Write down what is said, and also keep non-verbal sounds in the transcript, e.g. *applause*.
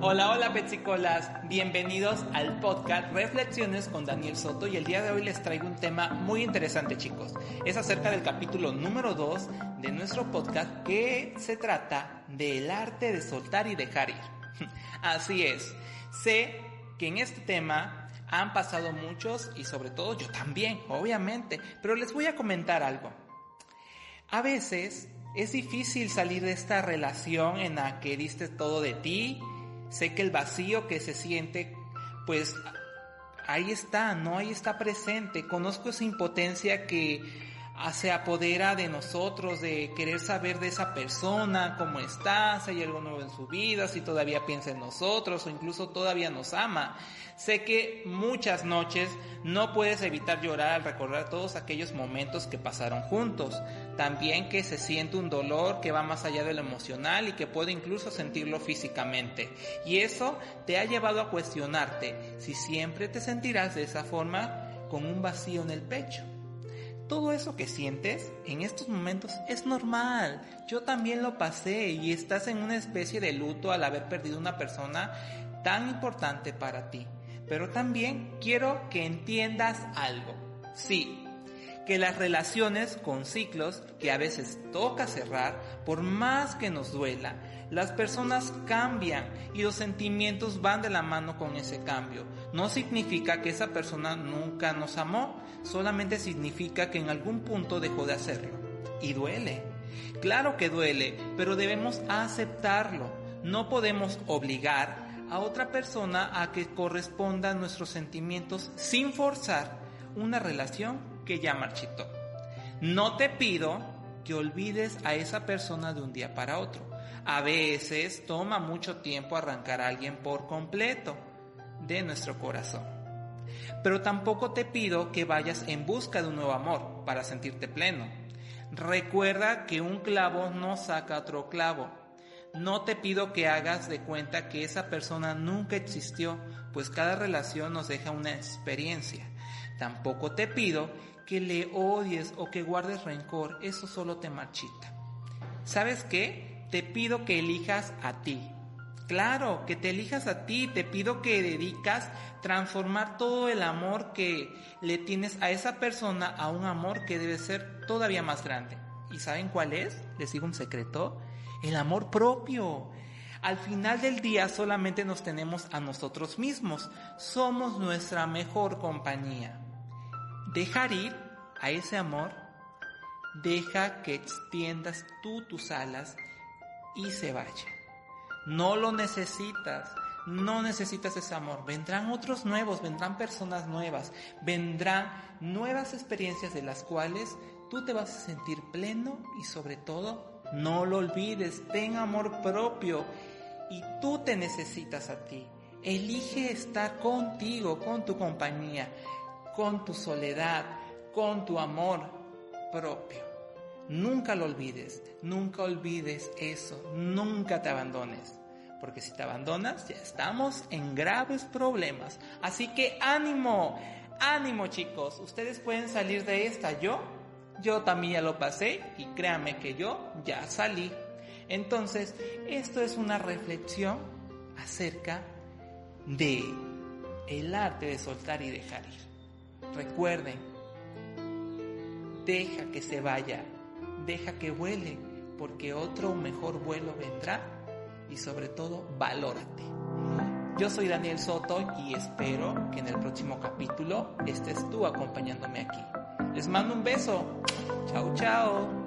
Hola, hola Petsicolas, bienvenidos al podcast Reflexiones con Daniel Soto y el día de hoy les traigo un tema muy interesante chicos. Es acerca del capítulo número 2 de nuestro podcast que se trata del arte de soltar y dejar ir. *laughs* Así es, sé que en este tema han pasado muchos y sobre todo yo también, obviamente, pero les voy a comentar algo. A veces es difícil salir de esta relación en la que diste todo de ti, Sé que el vacío que se siente, pues ahí está, ¿no? Ahí está presente. Conozco esa impotencia que se apodera de nosotros, de querer saber de esa persona, cómo está, si hay algo nuevo en su vida, si todavía piensa en nosotros o incluso todavía nos ama. Sé que muchas noches no puedes evitar llorar al recordar todos aquellos momentos que pasaron juntos. También que se siente un dolor que va más allá de lo emocional y que puede incluso sentirlo físicamente. Y eso te ha llevado a cuestionarte si siempre te sentirás de esa forma con un vacío en el pecho. Todo eso que sientes en estos momentos es normal. Yo también lo pasé y estás en una especie de luto al haber perdido una persona tan importante para ti. Pero también quiero que entiendas algo. Sí, que las relaciones con ciclos que a veces toca cerrar, por más que nos duela, las personas cambian y los sentimientos van de la mano con ese cambio. No significa que esa persona nunca nos amó, solamente significa que en algún punto dejó de hacerlo. Y duele. Claro que duele, pero debemos aceptarlo. No podemos obligar a otra persona a que corresponda nuestros sentimientos sin forzar una relación que ya marchitó. No te pido que olvides a esa persona de un día para otro. A veces toma mucho tiempo arrancar a alguien por completo de nuestro corazón. Pero tampoco te pido que vayas en busca de un nuevo amor para sentirte pleno. Recuerda que un clavo no saca otro clavo no te pido que hagas de cuenta que esa persona nunca existió, pues cada relación nos deja una experiencia. Tampoco te pido que le odies o que guardes rencor, eso solo te marchita. ¿Sabes qué? Te pido que elijas a ti. Claro, que te elijas a ti, te pido que dedicas transformar todo el amor que le tienes a esa persona a un amor que debe ser todavía más grande. ¿Y saben cuál es? Les digo un secreto el amor propio. Al final del día solamente nos tenemos a nosotros mismos. Somos nuestra mejor compañía. Dejar ir a ese amor, deja que extiendas tú tus alas y se vaya. No lo necesitas, no necesitas ese amor. Vendrán otros nuevos, vendrán personas nuevas, vendrán nuevas experiencias de las cuales tú te vas a sentir pleno y sobre todo no lo olvides, ten amor propio y tú te necesitas a ti. Elige estar contigo, con tu compañía, con tu soledad, con tu amor propio. Nunca lo olvides, nunca olvides eso, nunca te abandones. Porque si te abandonas ya estamos en graves problemas. Así que ánimo, ánimo chicos, ustedes pueden salir de esta. Yo yo también ya lo pasé y créanme que yo ya salí. Entonces, esto es una reflexión acerca de el arte de soltar y dejar ir. Recuerden, deja que se vaya, deja que vuele, porque otro mejor vuelo vendrá y sobre todo valórate. Yo soy Daniel Soto y espero que en el próximo capítulo estés tú acompañándome aquí. Les mando un beso. Chao, chao.